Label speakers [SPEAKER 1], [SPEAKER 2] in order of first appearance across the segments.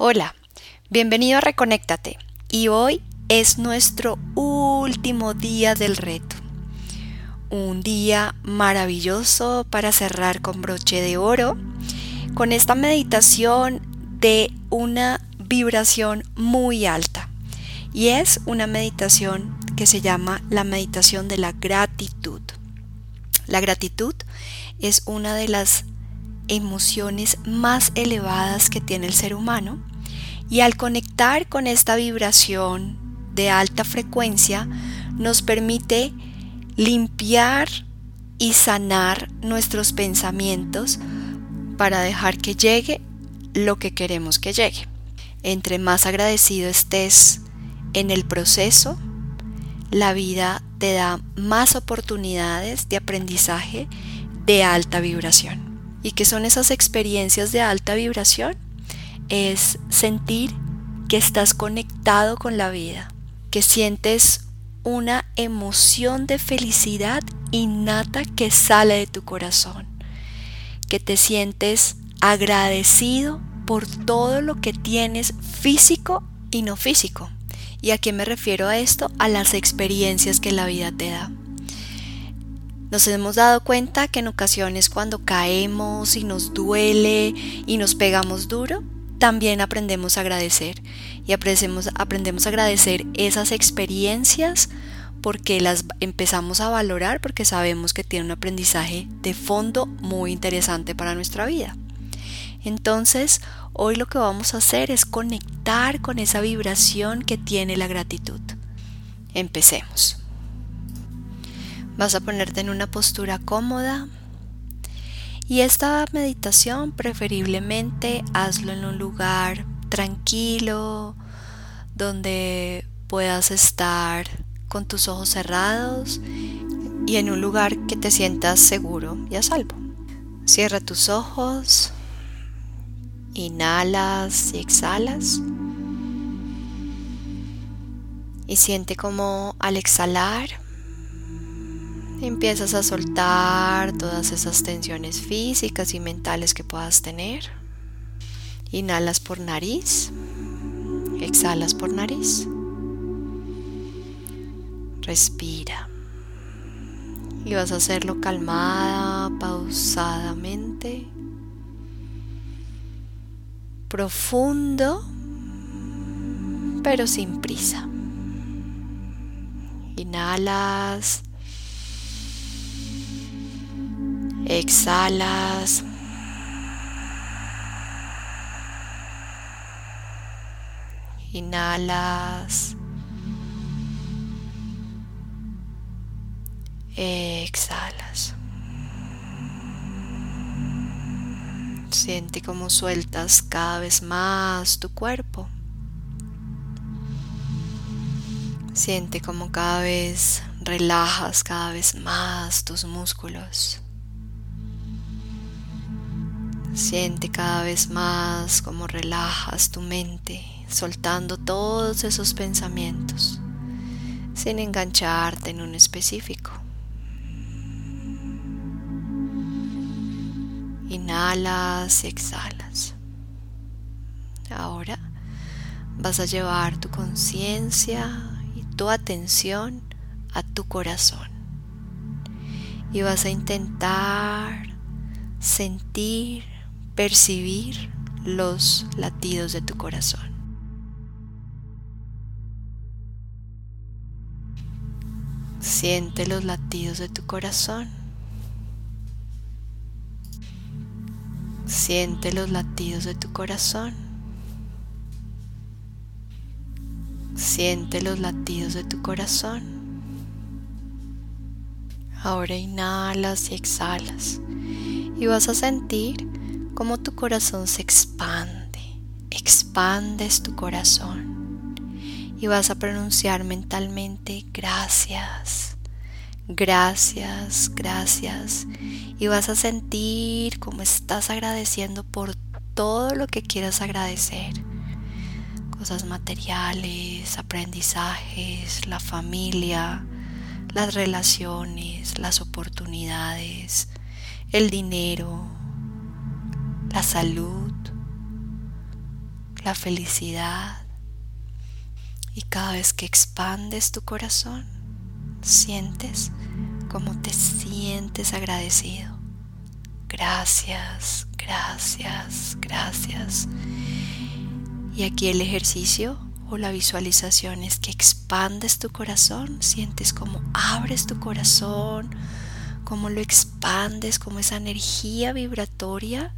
[SPEAKER 1] Hola, bienvenido a Reconéctate y hoy es nuestro último día del reto. Un día maravilloso para cerrar con broche de oro, con esta meditación de una vibración muy alta. Y es una meditación que se llama la meditación de la gratitud. La gratitud es una de las emociones más elevadas que tiene el ser humano y al conectar con esta vibración de alta frecuencia nos permite limpiar y sanar nuestros pensamientos para dejar que llegue lo que queremos que llegue. Entre más agradecido estés en el proceso, la vida te da más oportunidades de aprendizaje de alta vibración. ¿Y qué son esas experiencias de alta vibración? Es sentir que estás conectado con la vida, que sientes una emoción de felicidad innata que sale de tu corazón, que te sientes agradecido por todo lo que tienes físico y no físico. ¿Y a qué me refiero a esto? A las experiencias que la vida te da. Nos hemos dado cuenta que en ocasiones cuando caemos y nos duele y nos pegamos duro, también aprendemos a agradecer y aprendemos, a agradecer esas experiencias porque las empezamos a valorar porque sabemos que tiene un aprendizaje de fondo muy interesante para nuestra vida. Entonces, hoy lo que vamos a hacer es conectar con esa vibración que tiene la gratitud. Empecemos. Vas a ponerte en una postura cómoda. Y esta meditación preferiblemente hazlo en un lugar tranquilo, donde puedas estar con tus ojos cerrados y en un lugar que te sientas seguro y a salvo. Cierra tus ojos, inhalas y exhalas. Y siente como al exhalar Empiezas a soltar todas esas tensiones físicas y mentales que puedas tener. Inhalas por nariz, exhalas por nariz. Respira. Y vas a hacerlo calmada, pausadamente. Profundo, pero sin prisa. Inhalas Exhalas. Inhalas. Exhalas. Siente cómo sueltas cada vez más tu cuerpo. Siente como cada vez relajas cada vez más tus músculos. Siente cada vez más cómo relajas tu mente, soltando todos esos pensamientos, sin engancharte en un específico. Inhalas y exhalas. Ahora vas a llevar tu conciencia y tu atención a tu corazón. Y vas a intentar sentir percibir los latidos de tu corazón. Siente los latidos de tu corazón. Siente los latidos de tu corazón. Siente los latidos de tu corazón. Ahora inhalas y exhalas y vas a sentir cómo tu corazón se expande. Expandes tu corazón y vas a pronunciar mentalmente gracias, gracias, gracias. Y vas a sentir cómo estás agradeciendo por todo lo que quieras agradecer. Cosas materiales, aprendizajes, la familia, las relaciones, las oportunidades, el dinero, la salud, la felicidad. Y cada vez que expandes tu corazón, sientes como te sientes agradecido. Gracias, gracias, gracias. Y aquí el ejercicio o la visualización es que expandes tu corazón, sientes como abres tu corazón, como lo expandes, como esa energía vibratoria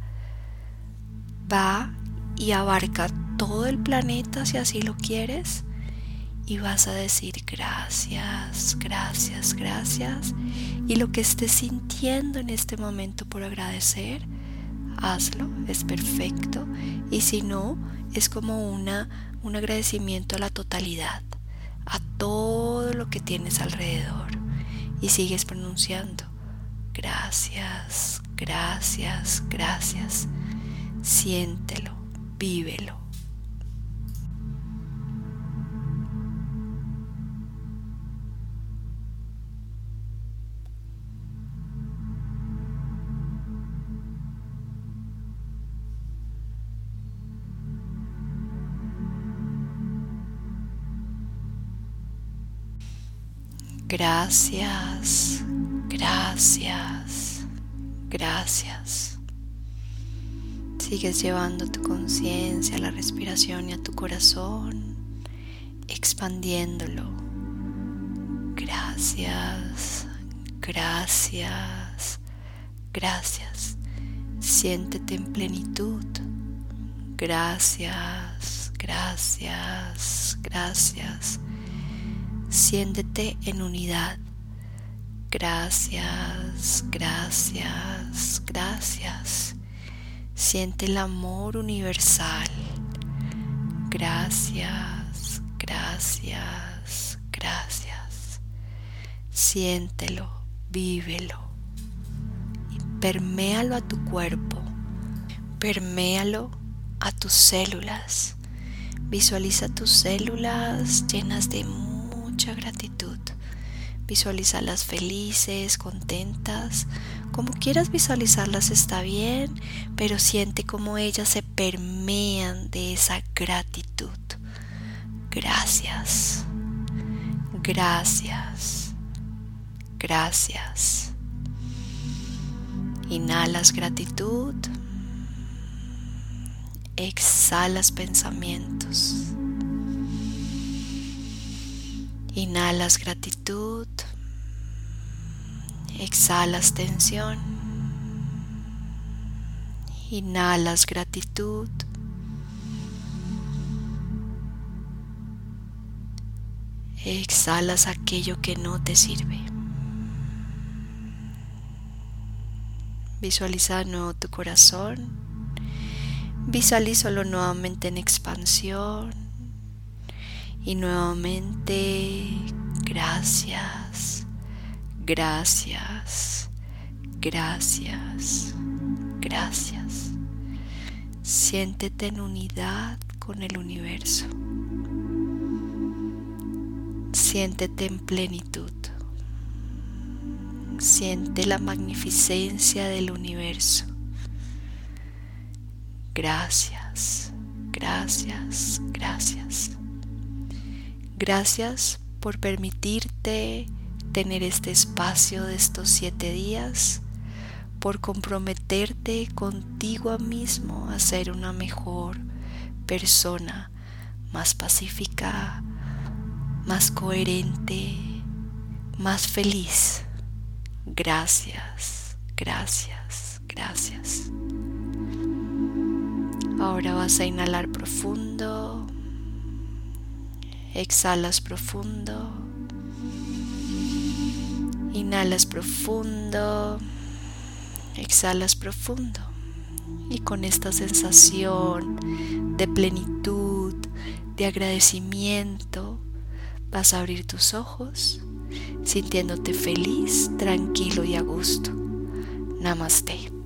[SPEAKER 1] va y abarca todo el planeta si así lo quieres y vas a decir gracias, gracias, gracias y lo que estés sintiendo en este momento por agradecer, hazlo, es perfecto. Y si no, es como una, un agradecimiento a la totalidad, a todo lo que tienes alrededor. Y sigues pronunciando gracias, gracias, gracias, siéntelo, vívelo. Gracias, gracias, gracias. Sigues llevando tu conciencia a la respiración y a tu corazón, expandiéndolo. Gracias, gracias, gracias. Siéntete en plenitud. Gracias, gracias, gracias siéntete en unidad. Gracias, gracias, gracias. Siente el amor universal. Gracias, gracias, gracias. Siéntelo, vívelo. Y perméalo a tu cuerpo. Perméalo a tus células. Visualiza tus células llenas de gratitud. Visualízalas felices, contentas, como quieras visualizarlas está bien, pero siente como ellas se permean de esa gratitud. Gracias, gracias, gracias. Inhalas gratitud, exhalas pensamientos. Inhalas gratitud, exhalas tensión, inhalas gratitud, exhalas aquello que no te sirve. Visualiza nuevo tu corazón, visualízalo nuevamente en expansión. Y nuevamente, gracias, gracias, gracias, gracias. Siéntete en unidad con el universo. Siéntete en plenitud. Siente la magnificencia del universo. Gracias, gracias, gracias. Gracias por permitirte tener este espacio de estos siete días, por comprometerte contigo mismo a ser una mejor persona, más pacífica, más coherente, más feliz. Gracias, gracias, gracias. Ahora vas a inhalar profundo. Exhalas profundo. Inhalas profundo. Exhalas profundo. Y con esta sensación de plenitud, de agradecimiento, vas a abrir tus ojos sintiéndote feliz, tranquilo y a gusto. Namaste.